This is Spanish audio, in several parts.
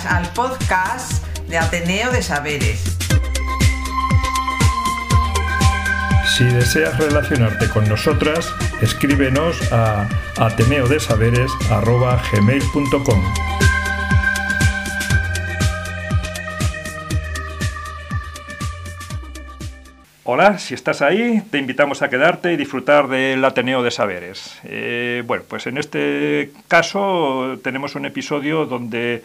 Bienvenidas al podcast de Ateneo de Saberes. Si deseas relacionarte con nosotras, escríbenos a ateneodesaberes.gmail.com Hola, si estás ahí, te invitamos a quedarte y disfrutar del Ateneo de Saberes. Eh, bueno, pues en este caso tenemos un episodio donde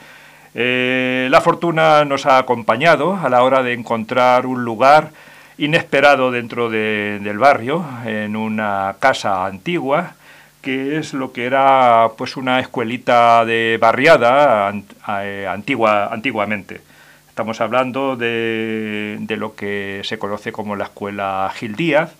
eh, la fortuna nos ha acompañado a la hora de encontrar un lugar inesperado dentro del barrio, en una casa antigua, que es lo que era pues una escuelita de barriada eh, antigua, antiguamente. Estamos hablando de, lo que se conoce como la escuela Gil Díaz,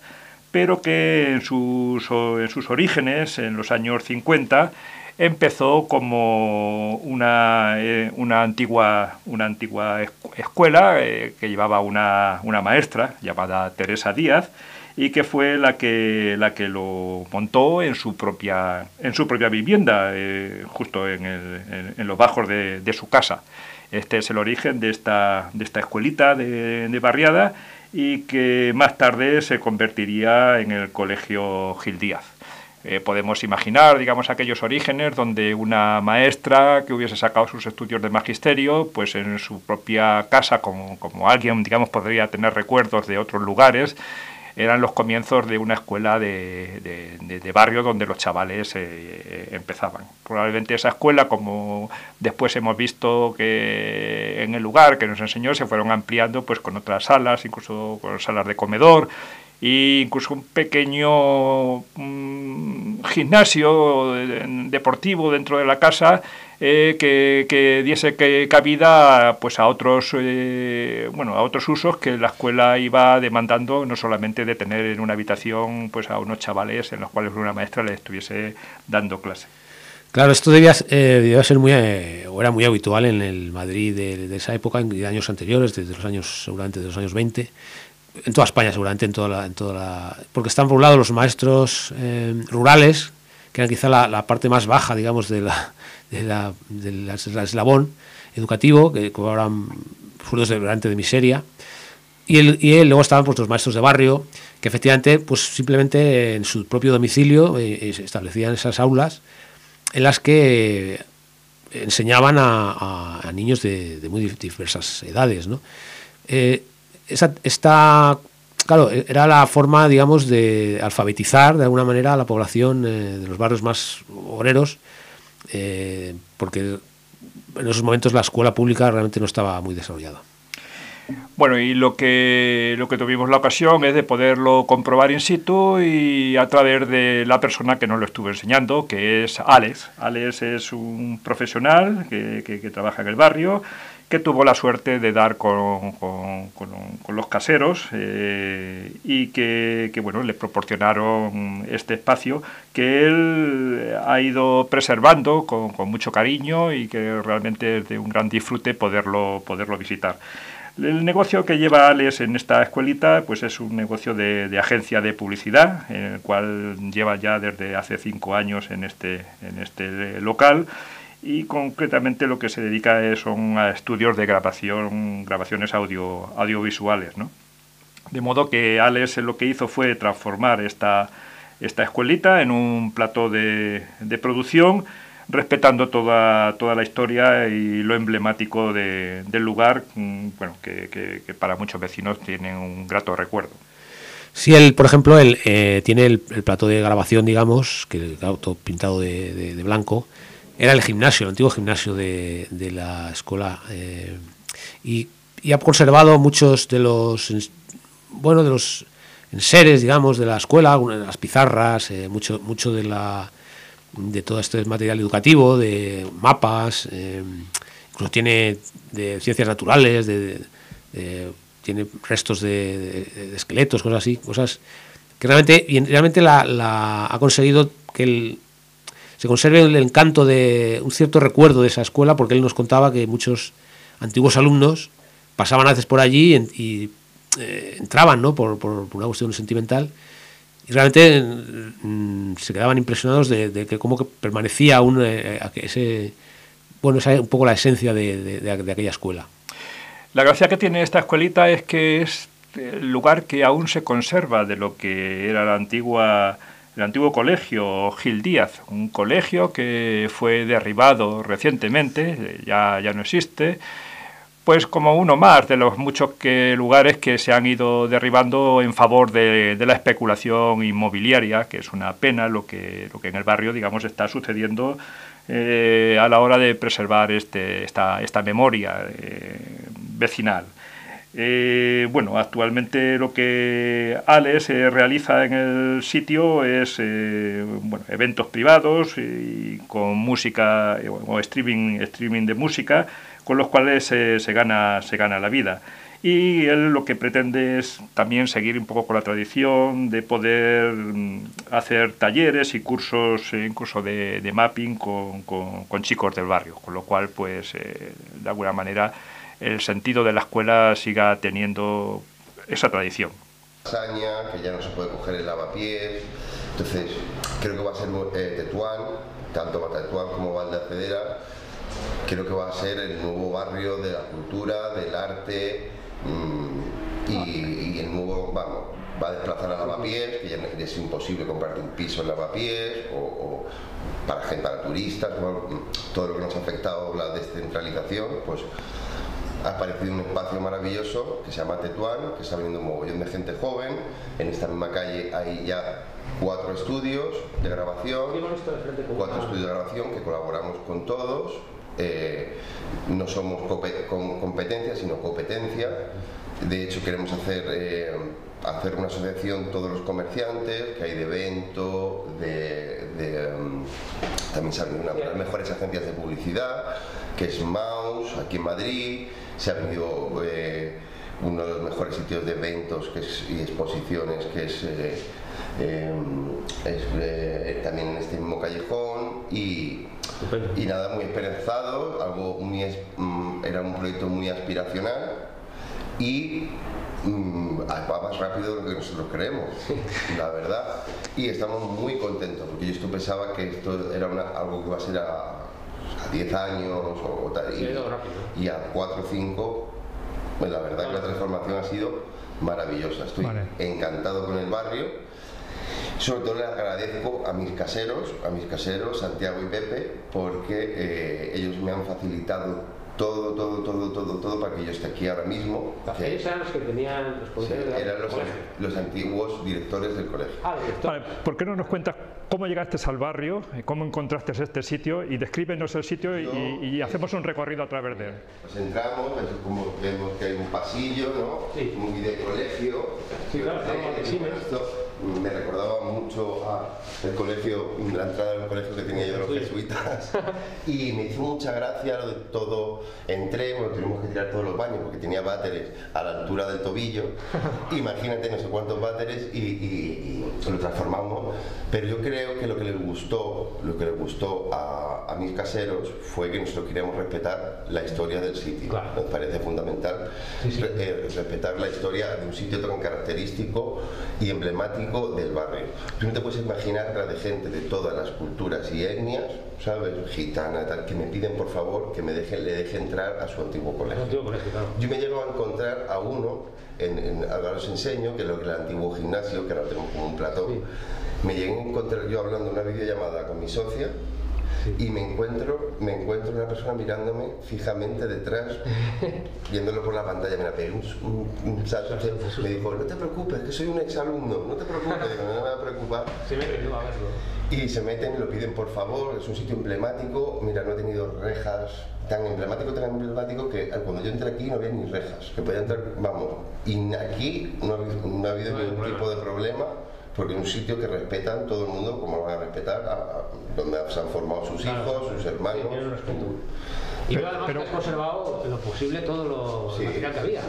pero que en sus, en sus orígenes, en los años 50, empezó como una, eh, una, antigua, una antigua escuela eh, que llevaba una, una, maestra llamada Teresa Díaz y que fue la que, la que lo montó en su propia, en su propia vivienda, eh, justo en, en, los bajos de, de, su casa. Este es el origen de esta, de esta escuelita de, de barriada y que más tarde se convertiría en el Colegio Gil Díaz. Eh, podemos imaginar, digamos, aquellos orígenes donde una maestra que hubiese sacado sus estudios de magisterio, pues en su propia casa, como, como alguien, digamos, podría tener recuerdos de otros lugares, eran los comienzos de una escuela de, de, barrio donde los chavales eh, empezaban. Probablemente esa escuela, como después hemos visto que en el lugar que nos enseñó, se fueron ampliando pues con otras salas, incluso con salas de comedor e incluso un pequeño mm, gimnasio deportivo dentro de la casa eh, que, diese que, cabida pues a otros eh, bueno a otros usos que la escuela iba demandando no solamente de tener en una habitación pues a unos chavales en los cuales una maestra les estuviese dando clase. Claro, esto debía, eh, ser muy, o era muy habitual en el Madrid de, de esa época, en años anteriores, desde los años, seguramente de los años 20, en toda España seguramente, en toda la, en toda la, porque están por un lado los maestros eh, rurales, que eran quizá la, parte más baja, digamos, de la, de la, del eslabón educativo, que cobraban sueldos de, de miseria, y, el, y luego estaban pues, los maestros de barrio, que efectivamente, pues simplemente en su propio domicilio eh, eh, establecían esas aulas en las que enseñaban a, a, niños de, de, muy diversas edades, ¿no? Esta, claro, era la forma, digamos, de alfabetizar de alguna manera a la población eh, de los barrios más obreros, eh, porque en esos momentos la escuela pública realmente no estaba muy desarrollada. Bueno, y lo que, lo que tuvimos la ocasión es de poderlo comprobar in situ y a través de la persona que nos lo estuvo enseñando, que es Alex. Alex es un profesional que, que trabaja en el barrio que tuvo la suerte de dar con, los caseros eh, y que, bueno, le proporcionaron este espacio que él ha ido preservando con, mucho cariño y que realmente es de un gran disfrute poderlo, poderlo visitar. El negocio que lleva Alex en esta escuelita pues es un negocio de, de, agencia de publicidad, en el cual lleva ya desde hace cinco años en este, en este local y concretamente lo que se dedica son a estudios de grabación, grabaciones audio, audiovisuales. ¿no? De modo que Alex lo que hizo fue transformar esta, esta escuelita en un plato de, de producción, respetando toda, toda la historia y lo emblemático de, del lugar, mm, bueno, que, que, para muchos vecinos tienen un grato recuerdo. Sí, él, por ejemplo, él eh, tiene el, el, plato de grabación, digamos, que el auto pintado de, de, de blanco, era el gimnasio, el antiguo gimnasio de, de la escuela. Eh, y, y, ha conservado muchos de los, bueno, de los enseres, digamos, de la escuela, las pizarras, eh, mucho, mucho de la de todo este material educativo, de mapas, eh, incluso tiene de ciencias naturales, de, tiene restos de, de, esqueletos, cosas así, cosas que realmente, y realmente la, la ha conseguido que el, se conserve el encanto de un cierto recuerdo de esa escuela, porque él nos contaba que muchos antiguos alumnos pasaban a veces por allí y, eh, entraban, ¿no? Por, por, una cuestión sentimental y realmente mm, se quedaban impresionados de, que cómo que permanecía aún eh, ese, bueno, esa un poco la esencia de, de, aquella escuela. La gracia que tiene esta escuelita es que es el lugar que aún se conserva de lo que era la antigua el antiguo colegio Gil Díaz, un colegio que fue derribado recientemente, ya, ya no existe, pues como uno más de los muchos lugares que se han ido derribando en favor de, la especulación inmobiliaria, que es una pena lo que, lo que en el barrio digamos está sucediendo eh, a la hora de preservar este, esta, esta memoria eh, vecinal. Eh, bueno, actualmente lo que Alex realiza en el sitio es bueno, eventos privados con música o streaming, streaming de música con los cuales se, gana, se gana la vida. Y él lo que pretende es también seguir un poco con la tradición de poder mm, hacer talleres y cursos, eh, incluso de, de mapping con, con, chicos del barrio, con lo cual, pues, eh, de alguna manera, el sentido de la escuela siga teniendo esa tradición. que ya no se puede coger el lavapiés, entonces creo que va a ser eh, Tetuán, tanto Tetuán como Valdecedera, creo que va a ser el nuevo barrio de la cultura, del arte mm, y, el nuevo, vamos, va a desplazar a Lavapiés, que ya es imposible comprarte un piso en Lavapiés, o, o para gente, para turistas, todo lo que nos ha afectado la descentralización, pues ha aparecido un espacio maravilloso que se llama Tetuán, que está viniendo un mogollón de gente joven. En esta misma calle hay ya cuatro estudios de grabación, cuatro estudios de grabación que colaboramos con todos eh, no somos competencia, sino competencia. De hecho, queremos hacer, eh, hacer una asociación todos los comerciantes, que hay de evento, de, um, también salen una de las mejores agencias de publicidad, que es Maus, aquí en Madrid. Se ha venido eh, uno de los mejores sitios de eventos y exposiciones, que es, también en este mismo callejón. Y, y nada, muy esperanzado, algo muy, mm, era un proyecto muy aspiracional y mm, va más rápido de lo que nosotros creemos, la verdad. Y estamos muy contentos, porque yo esto pensaba que esto era algo que iba a ser a, 10 años o, tal, y, a 4 o 5, pues la verdad que la transformación ha sido maravillosa. Estoy encantado con el barrio. Sobre todo le agradezco a mis caseros, a mis caseros, Santiago y Pepe, porque eh, ellos me han facilitado todo, todo, todo, todo, todo para que yo esté aquí ahora mismo. ellos eran los que tenían sí, eran los, los, antiguos directores del colegio. Ah, vale, ¿por qué no nos cuentas cómo llegaste al barrio, cómo encontraste este sitio y descríbenos el sitio y, hacemos un recorrido a través de él? Pues entramos, como vemos que hay un pasillo, ¿no? Sí. Muy de colegio. Sí, claro, me recordaba mucho a el colegio, la entrada del colegio que tenía yo de los jesuitas. Y me hizo mucha gracia lo de todo, entré, bueno, tuvimos que tirar todos los baños porque tenía váteres a la altura del tobillo, imagínate no sé cuántos váteres y, lo transformamos, pero yo creo que lo que les gustó, lo que les gustó a, a mis caseros fue que nosotros queríamos respetar la historia del sitio, nos parece fundamental eh, respetar la historia de un sitio tan característico y emblemático del barrio. Tú no te puedes imaginar la de gente de todas las culturas y etnias, ¿sabes? Gitana, tal, que me piden por favor que me dejen, le deje entrar a su antiguo colegio. Yo me llego a encontrar a uno, en, ahora os enseño, que es lo que el antiguo gimnasio, que ahora tenemos como un platón. Me llegué a encontrar yo hablando una videollamada con mi socia y me encuentro, me encuentro una persona mirándome fijamente detrás, viéndolo por la pantalla, me la pegué un, un, salto, me dijo, no te preocupes, que soy un exalumno, no te preocupes, no me va a preocupar. A verlo. Y se meten y lo piden por favor, es un sitio emblemático, mira, no he tenido rejas, tan emblemático, tan emblemático que cuando yo entré aquí no había ni rejas, que podía entrar, vamos, y aquí no ha, habido ningún tipo de problema porque es un sitio que respetan todo el mundo como lo van a respetar, donde se han formado sus hijos, sus hermanos. y pero, además has conservado lo posible todo lo material que había.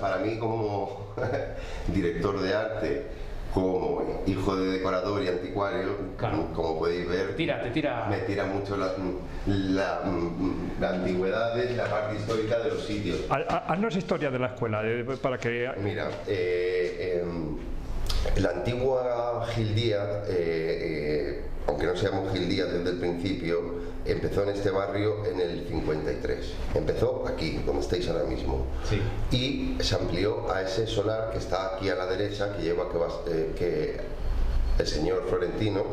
para, mí como director de arte como hijo de decorador y anticuario, Claro. como podéis ver, Tira, te tira. me tira mucho la, la, la antigüedad, la parte histórica de los sitios. Ha- ha- Haznos historia de la escuela, eh, para que... Mira, eh, em, la antigua Gildía, eh, eh, aunque no seamos Gildía desde el principio, empezó en este barrio en el 53. Empezó aquí, donde estáis ahora mismo. Sí. Y se amplió a ese solar que está aquí a la derecha, que lleva que, eh, que el señor Florentino,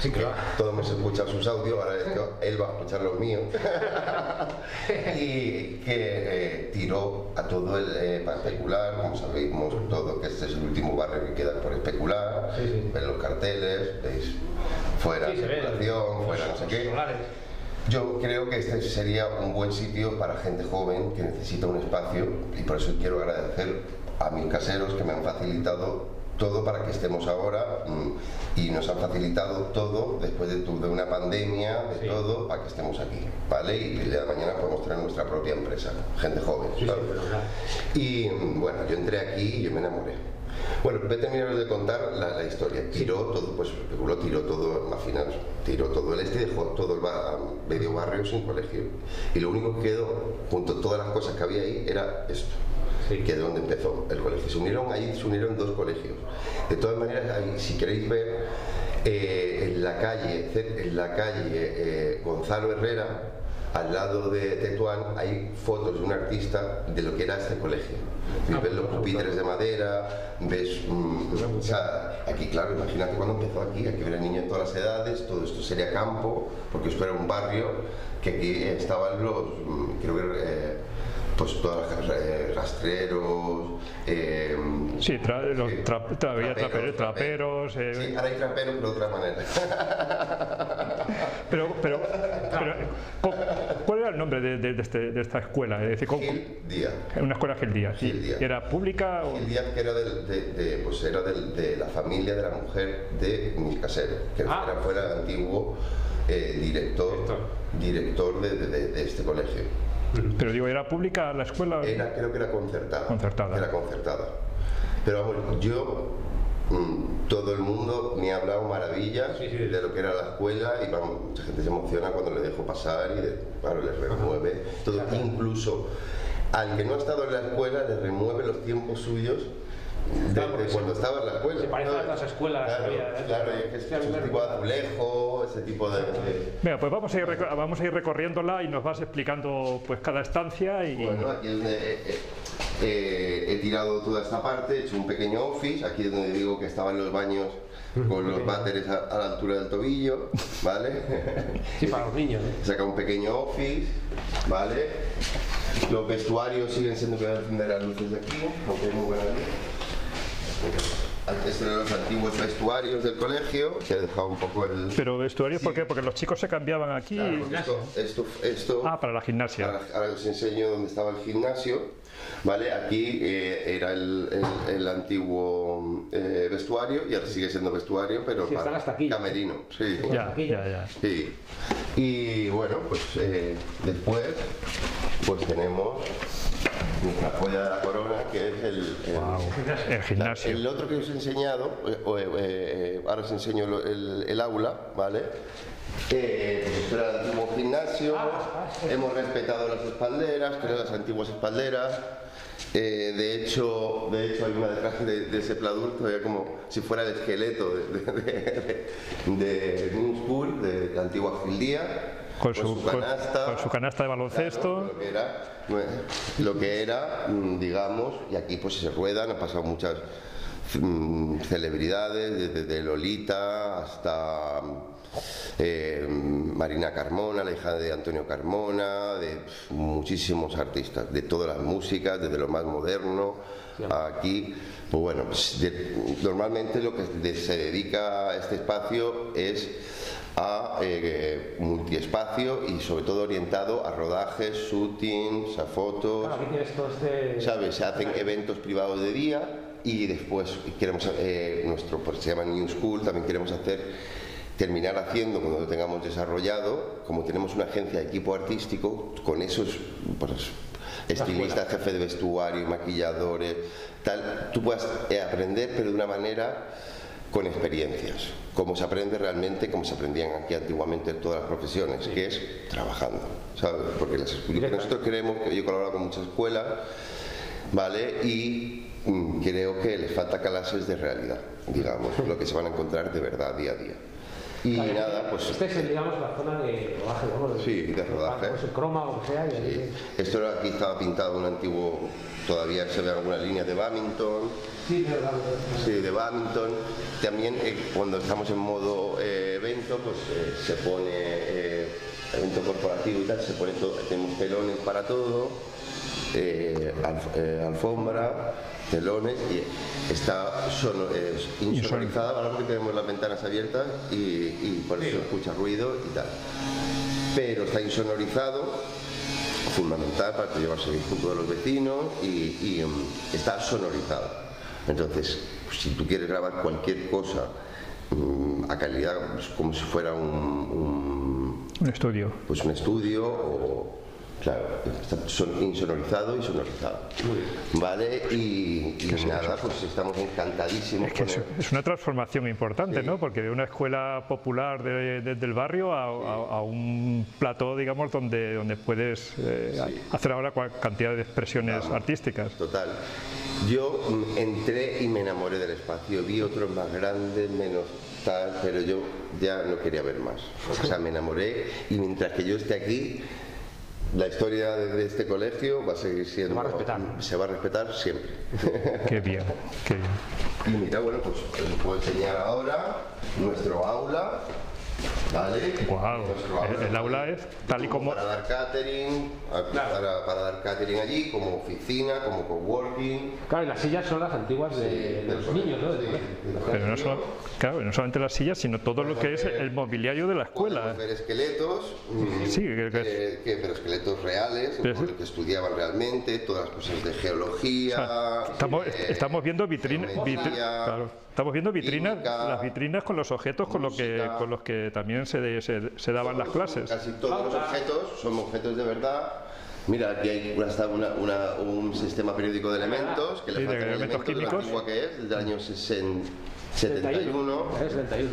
Sí, claro. todos hemos escuchado sus audios, ahora él va a escuchar los míos, y que eh, tiró a todo el eh, para especular, como sabemos todo, que este es el último barrio que queda por especular, Sí, sí. ven los carteles, veis fuera Sí, especulación, fuera no sé qué. Solares. Yo creo que este sería un buen sitio para gente joven que necesita un espacio y por eso quiero agradecer a mis caseros que me han facilitado todo para que estemos ahora mm, y nos han facilitado todo después de, de una pandemia, de Sí. todo, para que estemos aquí, ¿vale? Y el día de mañana podemos tener nuestra propia empresa, gente joven. Y mm, bueno, yo entré aquí y yo me enamoré. Bueno, voy a terminar de contar la, la historia. Tiró todo, pues lo tiró todo, imaginaos, tiró todo el este y dejó todo el medio barrio sin colegio. Y lo único que quedó, junto a todas las cosas que había ahí, era esto. Sí. Que es donde empezó el colegio. Se unieron ahí, se unieron dos colegios. De todas maneras, ahí, si queréis ver, eh, en la calle, en la calle eh, Gonzalo Herrera, al lado de Tetuán hay fotos de un artista de lo que era este colegio. Ah, ves los pues, pupitres de madera, ves... mm, o sea, aquí, claro, imagínate cuando empezó aquí, aquí había niños de todas las edades, todo esto sería campo, porque esto era un barrio que aquí estaban los, mm, creo que... eh, pues todas las eh, rastreros, eh, Sí, tra- los sí, tra- traperos, traperos, eh, Sí, ahora hay traperos, pero de otra manera. pero, pero, pero, cu- ¿cuál era el nombre de, de- de este- de esta escuela? Es decir, ¿cómo- Gil Díaz. una escuela Gil Díaz. Gil Díaz. ¿Era pública o...? Gil Díaz, que era, de, de- pues era de la familia de la mujer de mi casero, que Ah. era, fuera el antiguo eh, director, director de, de- de- de Pero digo, ¿era pública la escuela? Era, creo que era concertada. Concertada. Era concertada. Pero vamos, yo, mm, todo el mundo me ha hablado maravillas Sí, sí. de lo que era la escuela y vamos, mucha gente se emociona cuando le dejo pasar y de- claro, les remueve todo. Incluso al que no ha estado en la escuela le remueve los tiempos suyos. De, Claro, de porque cuando se- estaba en la escuela. se parece a ¿sabes? otras escuelas Claro, había, ¿eh? claro, y es que es a me ese tipo azulejo, ese tipo de- Venga, pues vamos a, ir, reco- vamos a ir recorriéndola y nos vas explicando pues cada estancia y... Bueno, aquí es donde eh, eh, eh, he tirado toda esta parte, he hecho un pequeño office, aquí es donde digo que estaban los baños con los váteres a, a la altura del tobillo, ¿vale? Sí, para los niños. ¿eh? He sacado un pequeño office, ¿vale? Los vestuarios siguen siendo que voy a encender las luces de aquí, aunque hay muy buena luz. Estos eran los antiguos vestuarios del colegio, que he dejado un poco el... Pero vestuarios, ¿por qué? Porque los chicos se cambiaban aquí... Claro, esto, esto, esto- Ah, para la gimnasia. Ahora, ahora os enseño dónde estaba el gimnasio. Vale, aquí eh, era el, el- el antiguo eh, vestuario y ahora sigue siendo vestuario, pero Sí, para están hasta aquí. camerino. Sí. Ya, ya, ya. Sí. Y bueno, pues eh, después pues tenemos nuestra joya de la corona, que es el, el- Wow. El gimnasio. el otro que os he enseñado, eh, eh, eh, ahora os enseño el, el aula, ¿vale? Eh, pues era el antiguo gimnasio, hemos respetado las espalderas, que eran las antiguas espalderas. Eh, de hecho, de hecho hay una detrás de, de ese pladur todavía como si fuera el esqueleto de, de, de, de New School, de la antigua Gildía, Con su- con- canasta, con su canasta de baloncesto. Claro, lo que era, lo que era, mm, digamos, y aquí pues se ruedan, han pasado muchas mm, celebridades, desde Lolita hasta eh, Marina Carmona, la hija de Antonio Carmona, de muchísimos artistas, de todas las músicas, desde lo más moderno a aquí. Pues bueno, pues, de- normalmente lo que de- se dedica a este espacio es a eh, multiespacio y sobre todo orientado a rodajes, shootings, a fotos. Claro, todo este. ¿Sabes? Se hacen eventos privados de día y después queremos, eh, nuestro, pues se llama New School, también queremos hacer, terminar haciendo cuando lo tengamos desarrollado, como tenemos una agencia de equipo artístico, con esos pues, estilistas, jefes de vestuario, maquilladores, tal, tú puedas eh, aprender, pero de una manera con experiencias, como se aprende realmente, como se aprendían aquí antiguamente en todas las profesiones, que es trabajando, ¿sabes? Porque las, nosotros creemos que yo he colaborado con muchas escuelas, ¿vale? Y mm, creo que les falta clases de realidad, digamos, lo que se van a encontrar de verdad día a día. Y nada, pues. Este es, digamos, la zona de rodaje, ¿no? De, sí, de rodaje. Pues el croma o lo que sea. Y sí. Esto era, aquí estaba pintado un antiguo. Todavía se ve alguna línea de Badminton. Sí, de. Sí, de Badminton. También eh, cuando estamos en modo eh, evento, pues eh, se pone eh, evento corporativo y tal, se pone todo, tenemos telones para todo, eh, alf- eh, alfombra, telones y está sono- eh, insonorizada, ahora porque tenemos las ventanas abiertas y, y por eso se escucha ruido y tal. Pero está insonorizado, fundamental para llevarse bien con todos los vecinos y, y, mm, está sonorizado. Entonces, si tú quieres grabar cualquier cosa mm, a calidad, pues, como si fuera un- un Un estudio. pues un estudio o claro son insonorizado y sonorizado vale y, y nada pues estamos encantadísimos Es que con es, una transformación importante, Sí. ¿no? Porque de una escuela popular de- de- del barrio a, a- a un plató, digamos, donde, donde puedes eh, hacer ahora cantidad de expresiones Vamos. artísticas. total yo mm, entré y me enamoré del espacio vi otros más grandes menos tal pero yo ya no quería ver más o sea me enamoré y mientras que yo esté aquí la historia de, este colegio va a seguir siendo Se va a respetar. se va a respetar siempre Qué bien, qué bien. Y mira, bueno, pues os puedo enseñar ahora nuestro aula. ¿Vale? Guau, Nuestro el- el aula es tal y como- Para dar catering, a- para, para dar catering allí, como oficina, como coworking. Claro, y las sillas son las antiguas de, Sí, de los colegio, niños, ¿no? Sí, del Pero no, solo, claro, no solamente las sillas, sino todo lo que es el mobiliario de la escuela. Ver esqueletos, mm, Sí, que- que- eh, que- pero esqueletos reales, Pero sí. lo que estudiaban realmente, todas las cosas de geología. Estamos, eh, estamos viendo vitrinas, geometría, estamos viendo vitrinas, química, las vitrinas con los objetos con los que música. con los que también se, de- se, se daban las clases. Casi todos los objetos son objetos de verdad. Mira, aquí hay hasta una, una- un sistema periódico de elementos, que Sí, le de faltan elementos elementos de lo químicos. antigua que es, del año 60 71. Es 71.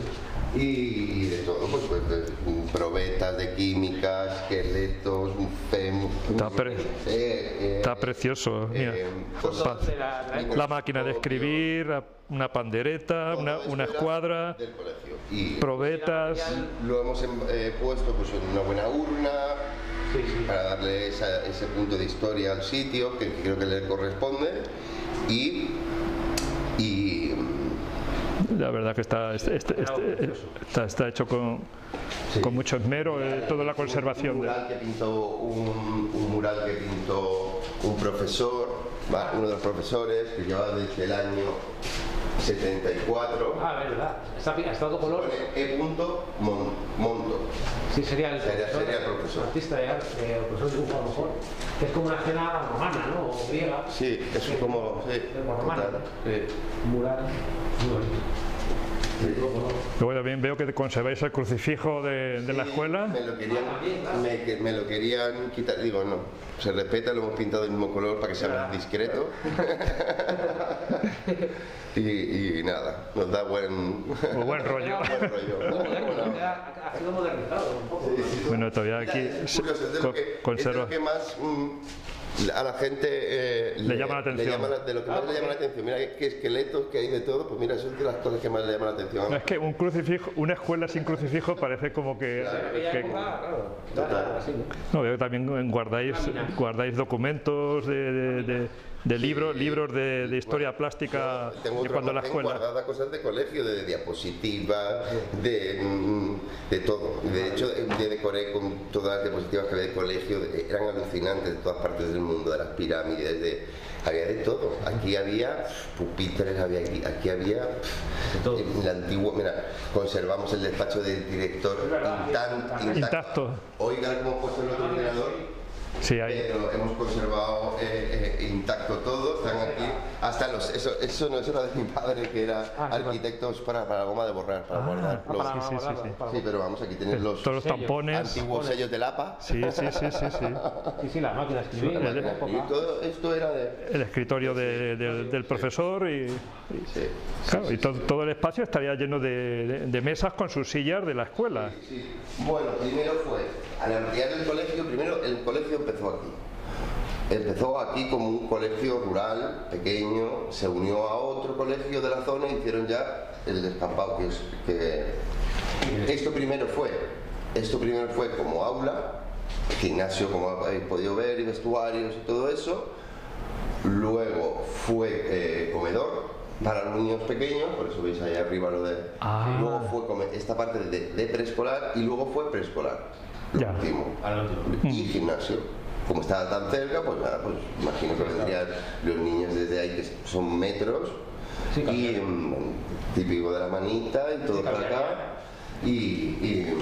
Y de todo, pues, pues, de, mm, probetas de química, esqueletos, fem, Está pre- eh, eh, Está precioso, mira. eh, cosas- la- la- La máquina de escribir, una pandereta, todo una, una escuadra, del colegio. Y probetas. lo hemos em- eh, puesto pues, en una buena urna Sí, sí. para darle esa- ese punto de historia al sitio que, creo que le corresponde y La verdad que está, este- este- este- está, está hecho con, con mucho esmero, eh, toda la conservación. un mural que pintó un, un mural que pintó un profesor uno de los profesores que lleva desde el año 74 Ah, verdad. Está, está todo color. pone E. Monto Sí, sería el Sería- sería el profesor. artista de arte, o profesor de dibujo a lo mejor. Que es como una escena romana, ¿no? O griega. sí es como sí, Como romana. sí. Mural. Muy bonito. Luego también veo que conserváis el crucifijo de, de la escuela. Me lo, querían, me, me lo querían quitar. Digo, no. Se respeta, lo hemos pintado del mismo color para que sea más discreto. y, y nada, nos da buen, Muy buen rollo. buen rollo. Ha, sido modernizado un poco. Bueno, todavía aquí es se- curioso, es de co- lo que, es de conserva. lo que más mm, a la gente eh, Le llama la atención. llama la- de lo que más le llama la atención. Mira qué esqueletos que hay de todo, pues mira, eso es de las cosas que más le llaman la atención. No, es que un crucifijo, una escuela sin crucifijo parece como que, que- claro. Así, ¿no? no veo que también guardáis guardáis documentos de, de- de- de libros libros de, de historia plástica Tengo de cuando la escuela. guardada cosas de colegio, de diapositivas, de, mm, de todo. De hecho, eh, de decoré con todas las diapositivas que había de colegio, de- eran alucinantes de todas partes del mundo, de las pirámides, de, había de todo. Aquí había pupitres, había aquí, aquí había todo. en la antigua, mira, conservamos el despacho del director intan- Intacto. Oiga, cómo puesto el otro ordenador. Sí, hay. Pero hemos conservado eh, eh, intacto todo, están aquí. Hasta los, eso, eso no eso era de mi padre, que era Ah, sí, arquitectos para, para la goma de borrar, para guardar Ah, los- para sí, sí, guardarlo, sí. para- Sí, pero vamos, aquí tenéis los Todos los tampones. antiguos sellos de lapa. Sí, sí, sí, sí, sí. Sí, sí, la máquina de escribir. La máquina de escribir, todo esto era de. El escritorio de- del- del profesor y, Sí. claro, y todo, todo el espacio estaría lleno de, de- de mesas con sus sillas de la escuela. Sí. Bueno, primero fue, al ampliar el colegio, primero el colegio empezó aquí. Empezó aquí como un colegio rural, pequeño, se unió a otro colegio de la zona y hicieron ya el descampado, que es que esto primero fue, esto primero fue como aula, gimnasio como habéis podido ver, y vestuarios y todo eso. Luego fue eh, comedor para los niños pequeños, por eso veis ahí arriba lo de. Ah. Luego fue esta parte de, de preescolar y luego fue preescolar. Lo Ya. último. Lo último. Y gimnasio. Como estaba tan cerca, pues nada, pues imagino que vendrían los niños desde ahí que son metros. Sí, y mm, típico de la manita y todo Sí, para acá. Y, y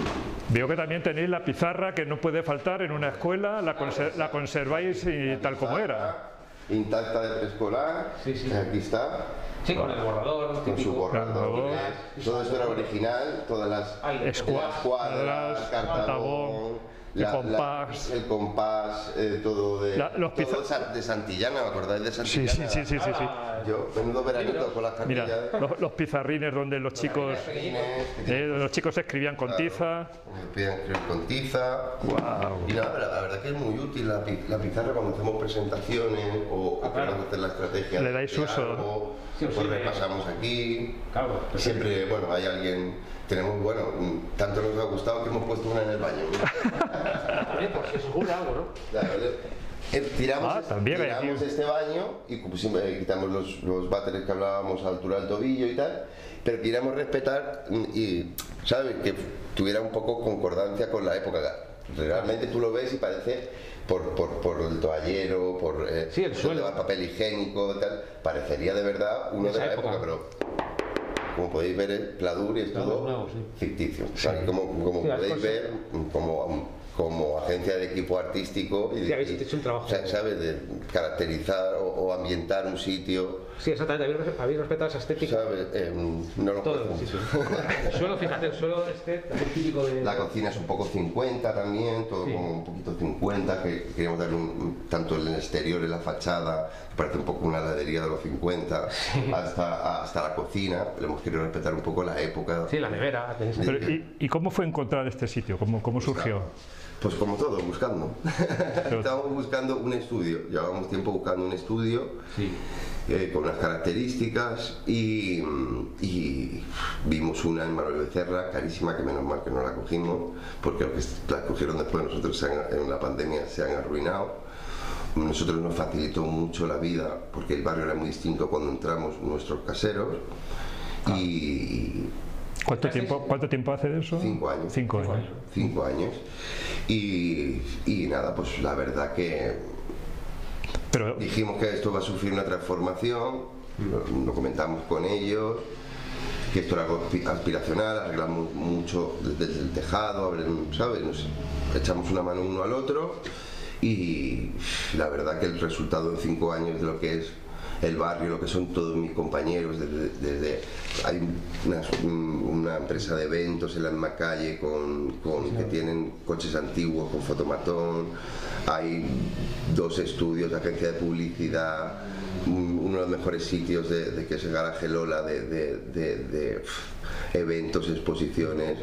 Veo que también tenéis la pizarra que no puede faltar en una escuela, la, conser- la conserváis y tal como era. Intacta de preescolar. Sí, sí. Aquí está. Sí, con el borrador Con su típico. borrador. Borrador. Todo esto era original, todas las, las cuadras, cuadras, cartabón, cartabón, el compás. el compás, eh, todo de La- los todo de Santillana, ¿me acordáis de Sí, Santillana? sí, sí, sí, sí. sí. Ah, Yo, menudo veranito con las Mira, cartillas. los, los pizarrines donde los chicos, eh, los chicos escribían con tiza. Me piden escribir con tiza. Guau. Y nada, la, la verdad que es muy útil la, pi- la pizarra cuando hacemos presentaciones o, o queremos hacer la estrategia. Le dais de uso. algo, Sí, pues sí, repasamos aquí. Claro, Siempre, bueno, hay alguien, tenemos, bueno, tanto nos ha gustado que hemos puesto una en el baño. Por si os ocurre algo, ¿no? Claro, eh, tiramos, Ah, también tiramos este baño y pusimos- eh, quitamos los, los váteres que hablábamos a altura del tobillo y tal, pero queríamos respetar mm, y, ¿sabes? Que tuviera un poco concordancia con la época. Realmente tú lo ves y parece por, por, por el toallero, por eh, Sí, el suelo. papel higiénico y tal, parecería de verdad uno de la época, época. pero como podéis ver, pladur y es Todo sí. ficticio. O sea, como, como Sí, las podéis ver, como, como agencia de equipo artístico y, Sí, habéis y- hecho un trabajo. ¿sabes? De caracterizar o, o ambientar un sitio, Sí, exactamente. Habéis, habéis respetado esa estética. Eh, no lo Todo, sí, sí. El suelo, fíjate, el suelo este, típico de. La cocina es un poco 50 también, todo Sí. como un poquito 50, que queríamos darle un, tanto en el exterior, en la fachada, que parece un poco una heladería de los 50, hasta, hasta la cocina, le hemos querido respetar un poco la época. Sí, la nevera. Pero, ¿y, y cómo fue encontrar este sitio? ¿Cómo, cómo surgió? Pues como todo, buscando. Estábamos buscando un estudio, llevábamos tiempo buscando un estudio Sí. eh, con unas características y, y vimos una en Manuel Becerra, carísima, que menos mal que no la cogimos, porque los que la cogieron después nosotros se han- en la pandemia se han arruinado. Nosotros nos facilitó mucho la vida porque el barrio era muy distinto cuando entramos nuestros caseros y ¿Cuánto tiempo, ¿Cuánto tiempo hace de eso? Cinco años. Cinco años. cinco años y, y nada, pues la verdad que Pero, Dijimos que esto va a sufrir una transformación, lo, lo comentamos con ellos, que esto era algo aspi- aspiracional, arreglamos mucho desde el tejado, ¿sabes? Nos echamos una mano uno al otro y la verdad que el resultado en cinco años de lo que es el barrio, lo que son todos mis compañeros, desde, desde- hay una, una empresa de eventos en la misma calle con, con- que tienen coches antiguos con fotomatón, hay dos estudios de agencia de publicidad, un- uno de los mejores sitios de, de que es el garaje Lola de, de- eventos, exposiciones,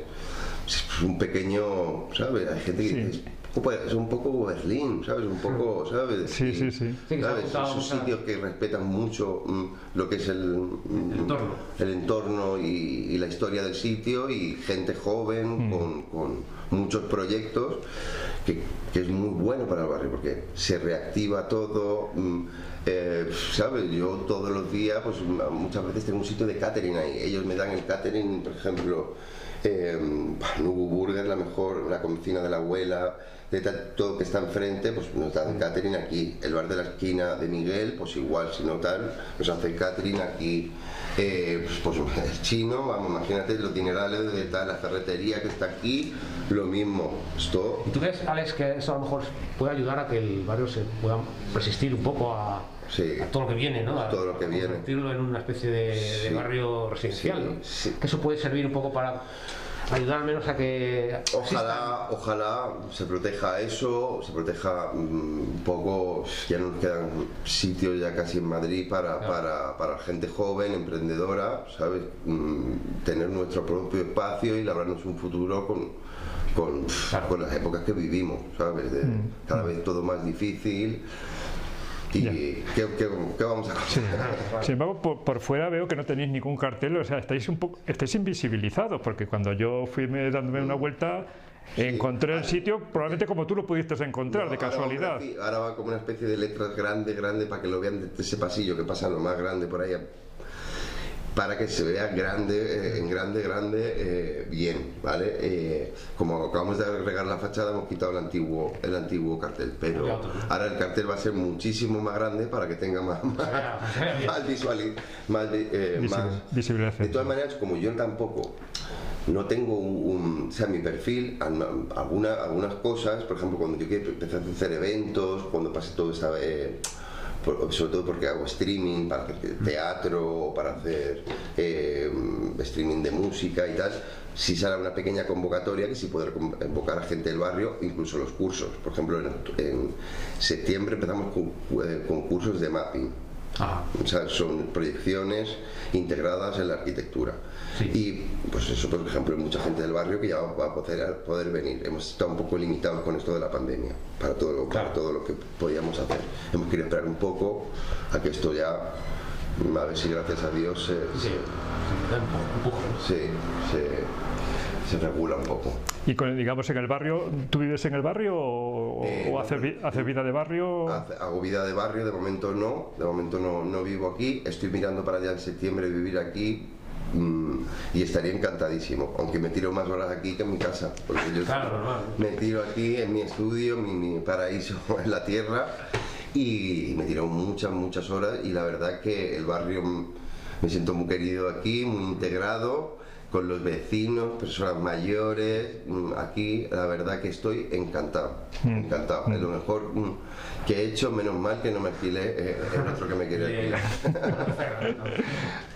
es un pequeño, ¿sabes? Hay gente que Sí. dice, es un poco Berlín, ¿sabes? Un poco, ¿sabes? Sí, sí, sí. ¿Sabes? mucha- sitios que respetan mucho mm, lo que es el, mm, El entorno. el entorno y, y la historia del sitio y gente joven con, con muchos proyectos que, que es muy bueno para el barrio porque se reactiva todo. mm, eh, ¿Sabes? Yo todos los días, pues muchas veces tengo un sitio de catering ahí. Ellos me dan el catering, por ejemplo, eh, Nubu Burger, la mejor, la cocina de la abuela, todo que está enfrente, pues nos dan catering aquí. El bar de la esquina de Miguel, pues igual, si no tal, nos hace catering aquí. Eh, pues, pues, el chino, vamos, imagínate los dinerales de tal, la ferretería que está aquí, lo mismo. Esto ¿Y tú crees, Alex, que eso a lo mejor puede ayudar a que el barrio se pueda resistir un poco a, Sí. a todo lo que viene, ¿no? A todo lo que viene. Convertirlo en una especie de, de Sí. barrio residencial, Sí, ¿no? Que eso puede servir un poco para ayudar al menos a que Ojalá, ojalá se proteja eso, se proteja mm, un poco, ya no nos quedan sitios ya casi en Madrid para, para, para gente joven, emprendedora, ¿sabes? Mm, tener nuestro propio espacio y labrarnos un futuro con, con, Claro. con las épocas que vivimos, ¿sabes? De cada vez todo más difícil y. ¿qué, qué- qué vamos a Sí. conseguir? Sin embargo, por, por fuera veo que no tenéis ningún cartel, o sea, estáis un poco, estáis invisibilizados, porque cuando yo fui me- dándome una vuelta, encontré el sitio, probablemente como tú lo pudiste encontrar, de No, ahora va casualidad. como una- Ahora va como una especie de letras grande, grande, para que lo vean de ese pasillo que pasa lo más grande por ahí. Para que se vea grande, eh, en grande, grande, eh, bien, ¿vale? Eh, como acabamos de agregar la fachada, hemos quitado el antiguo, el antiguo cartel, pero ahora el cartel va a ser muchísimo más grande para que tenga más, más, más más, eh, más- visibilización. De todas maneras, como yo tampoco no tengo un, un- o sea, mi perfil, al- alguna- algunas cosas, por ejemplo, cuando yo quiero empezar a hacer eventos, cuando pase todo esta... eh, por- sobre todo porque hago streaming para hacer teatro, para hacer eh, streaming de música y tal, si sale una pequeña convocatoria que sí poder convocar a gente del barrio, incluso los cursos. Por ejemplo, en, en septiembre empezamos con, eh, con cursos de mapping. Ah, O sea, son proyecciones integradas en la arquitectura. Sí. Y pues eso, por ejemplo, hay mucha gente del barrio que ya va a poder, poder venir. Hemos estado un poco limitados con esto de la pandemia, para todo, lo, para Claro. todo lo que podíamos hacer. Hemos querido esperar un poco a que esto ya, a ver si gracias a Dios se, sí, ¿no? se, se- se regula un poco. Y con, digamos en el barrio, ¿tú vives en el barrio o, Eh, o no, haces, vi- haces vida de barrio? Hace- Hago vida de barrio, de momento no, de momento no, no vivo aquí, estoy mirando para allá en septiembre vivir aquí y estaría encantadísimo, aunque me tiro más horas aquí que en mi casa, porque yo Claro, normal. me tiro aquí en mi estudio, mi, mi paraíso en la tierra y me tiro muchas, muchas horas y la verdad que el barrio mm, me siento muy querido aquí, muy integrado con los vecinos, personas mayores, mm, aquí la verdad que estoy encantado, encantado, es lo mejor mm, que he hecho, menos mal que no me alquilé eh, el otro que me quería alquilar.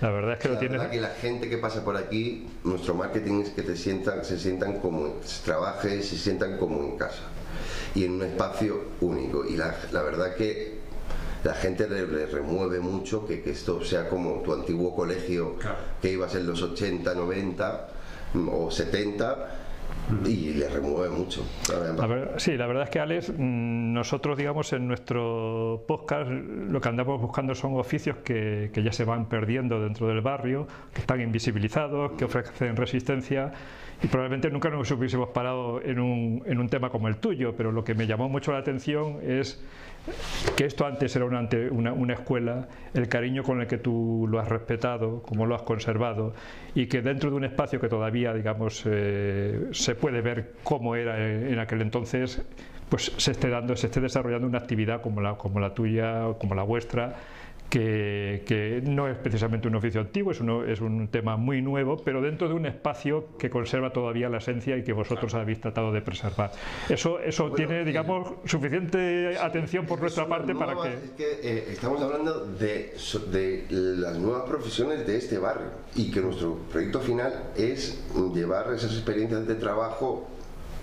La verdad es que lo La tienes... verdad que la gente que pasa por aquí, nuestro marketing es que te sientan, se sientan como, trabajen, se sientan como en casa y en un espacio único. Y la, la verdad que la gente le, le remueve mucho que, que esto sea como tu antiguo colegio Claro. que ibas en los 80, 90 mm, o 70 y le remueve mucho. La ver- sí, la verdad es que Alex, mm, nosotros digamos en nuestro podcast lo que andamos buscando son oficios que, que ya se van perdiendo dentro del barrio, que están invisibilizados, que ofrecen resistencia y probablemente nunca nos hubiésemos parado en un, en un tema como el tuyo, pero lo que me llamó mucho la atención es que esto antes era una, una, escuela, el cariño con el que tú lo has respetado, como lo has conservado, y que dentro de un espacio que todavía, digamos, eh, se puede ver cómo era en, en aquel entonces, pues se esté dando, se esté desarrollando una actividad como la, como la tuya, como la vuestra, que, que no es precisamente un oficio antiguo, es, uno- es un tema muy nuevo, pero dentro de un espacio que conserva todavía la esencia y que vosotros habéis tratado de preservar. Eso, eso tiene, digamos, suficiente atención por nuestra parte para nueva- que... es que eh, estamos hablando de, de las nuevas profesiones de este barrio y que nuestro proyecto final es llevar esas experiencias de trabajo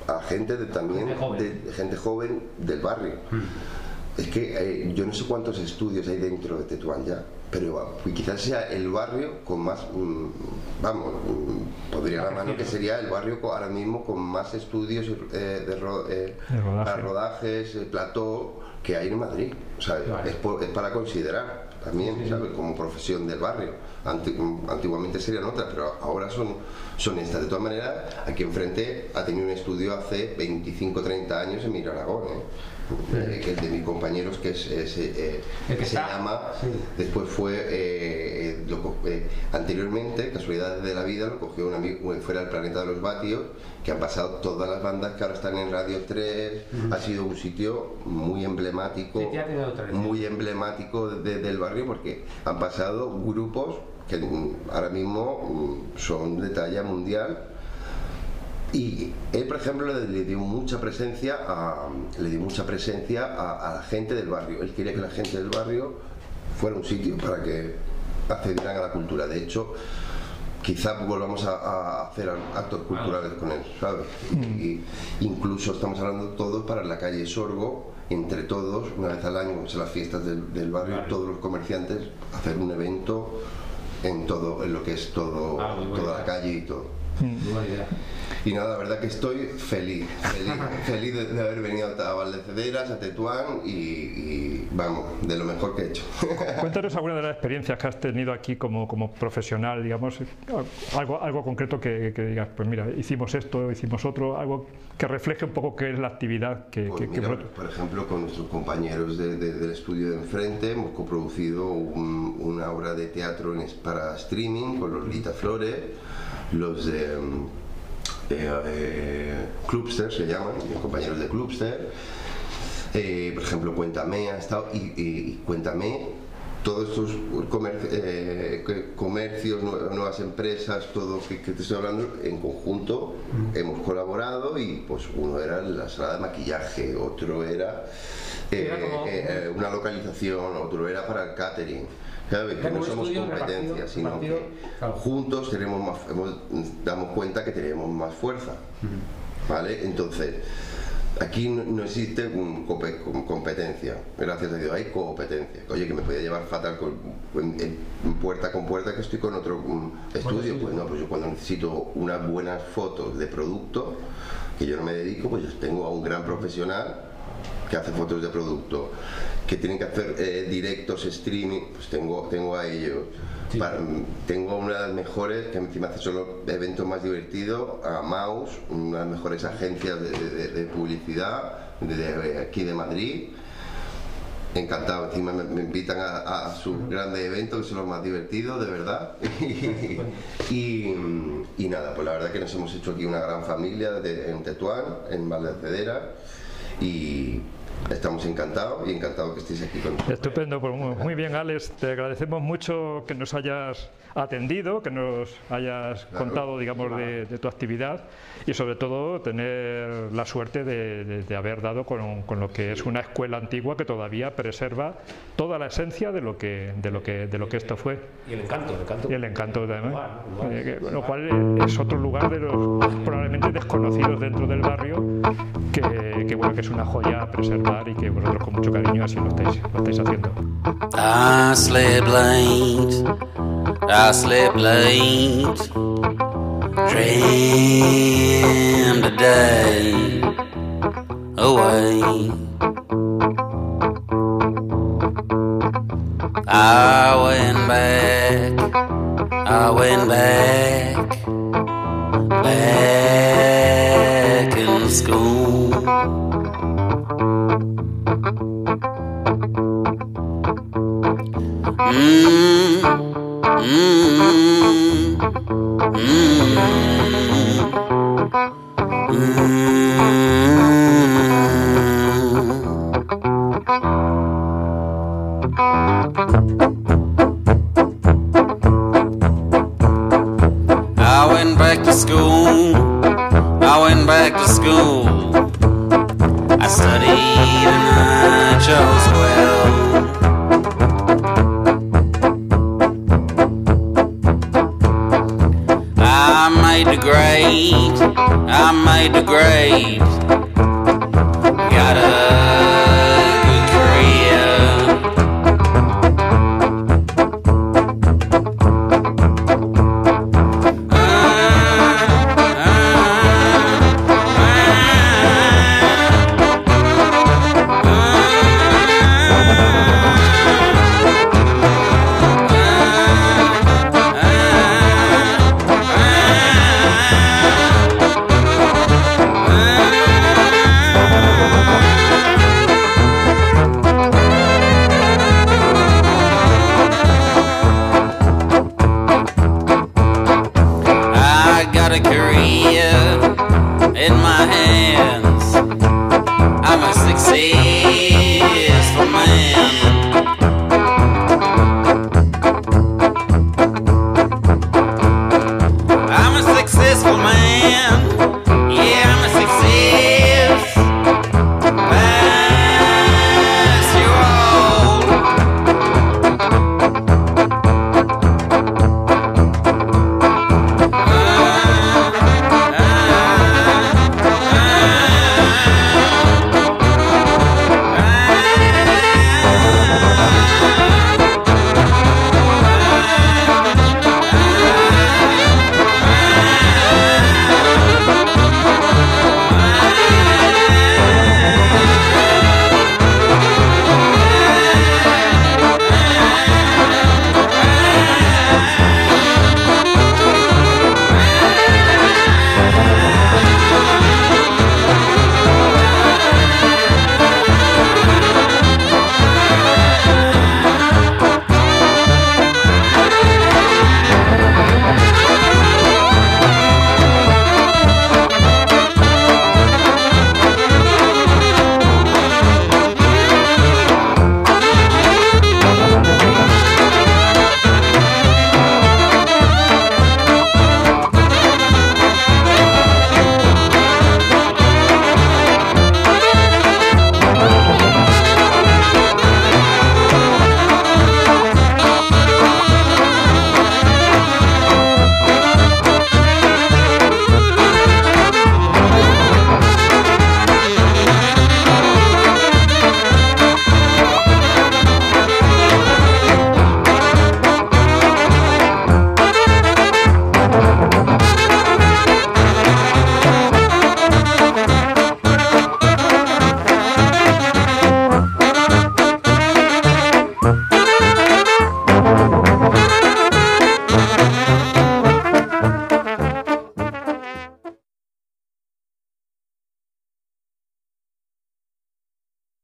a gente de, también Gente joven. de, de gente joven del barrio. Es que eh, yo no sé cuántos estudios hay dentro de Tetuán ya, pero ah, quizás sea el barrio con más, mm, vamos, mm, podría la mano que sería el barrio co- ahora mismo con más estudios eh, de, ro- eh, rodaje. rodajes, el plató que hay en Madrid. O sea, Vale. es, por- es para considerar también, ¿sabes? Como profesión del barrio. Anti- antiguamente serían otras, pero ahora son, son estas. De todas maneras, aquí enfrente ha tenido un estudio hace 25 30 años en Mir Aragón, ¿eh? Eh, que es de mis compañeros, que es, es, eh, El que se está- llama, sí. después fue, eh, lo anteriormente, casualidades de la vida, lo cogió un amigo fuera del planeta de los vatios, que han pasado todas las bandas que ahora están en Radio 3, ha sido un sitio muy emblemático, muy emblemático de- del barrio, porque han pasado grupos que mm, ahora mismo mm, son de talla mundial y él, por ejemplo, le, le dio mucha presencia a, le dio mucha presencia a, a la gente del barrio. Él quería que la gente del barrio fuera un sitio para que accedieran a la cultura. De hecho, quizá volvamos a, a hacer actos culturales con él, ¿sabes? Y, incluso estamos hablando todos para la calle Sorgo, entre todos, una vez al año, en las fiestas del, del barrio, todos los comerciantes, hacer un evento en todo, en lo que es todo, Ah, toda la calle y todo. Muy buena idea. Y nada, la verdad que estoy feliz, feliz, feliz de, de haber venido a Valdecederas, a Tetuán y, y, vamos, de lo mejor que he hecho. Cuéntanos alguna de las experiencias que has tenido aquí como, como profesional, digamos, algo, algo concreto que, que digas, pues mira, hicimos esto, hicimos otro, algo que refleje un poco qué es la actividad que, Pues que- mira, por ejemplo, con nuestros compañeros de- de- del estudio de enfrente hemos coproducido un- una obra de teatro para streaming con los Lita Flores, los de eh, eh, Clubster se llaman, mis compañeros de Clubster. Eh, por ejemplo, Cuéntame ha estado y, Cuéntame, todos estos comer- comercios, nue- nuevas empresas, todo que, que te estoy hablando, en conjunto hemos colaborado y pues uno era la sala de maquillaje, otro era, eh, eh, eh, una localización, era para el catering. ¿sabes? Que no un somos competencia, sino que claro. juntos tenemos más, hemos- damos cuenta que tenemos más fuerza. ¿Vale? Entonces, aquí no, no existe un com- competencia, gracias a Dios, hay competencia. Oye, que me podía llevar fatal con, en, en puerta con puerta que estoy con otro mm, estudio. Pues no, pues yo cuando necesito unas buenas fotos de producto, que yo no me dedico, pues yo tengo a un gran profesional que hace fotos de producto, que tienen que hacer eh, directos, streaming, pues tengo, tengo a ellos. Para- tengo una de las mejores, que encima hace solo eventos más divertidos, a Maus, una de las mejores agencias de, de- de publicidad de, aquí de Madrid. Encantado, encima me, me invitan a, a sus grandes eventos, que son los más divertidos, de verdad. y, y nada, pues la verdad que nos hemos hecho aquí una gran familia de- en Tetuán, en Valdecedera, y estamos encantados y encantados que estéis aquí con nosotros. Estupendo, pues muy, muy bien Alex, te agradecemos mucho que nos hayas atendido, que nos hayas Claro. contado, digamos, de, de tu actividad y sobre todo tener la suerte de, de- de haber dado con, con lo que es una escuela antigua que todavía preserva toda la esencia de lo que, de lo que, de lo que esto fue. Y el encanto, el encanto. Y el encanto también. Lugar, lugar. Eh, que- lo cual es otro lugar de los probablemente desconocidos dentro del barrio, que, que, bueno, que es una joya a preservar y que vosotros con mucho cariño así lo estáis, lo estáis haciendo. I I slept late, dreamed a day away. I went back, I went back, back in school. Mm, I went back to school. I went back to school. I studied and I chose well.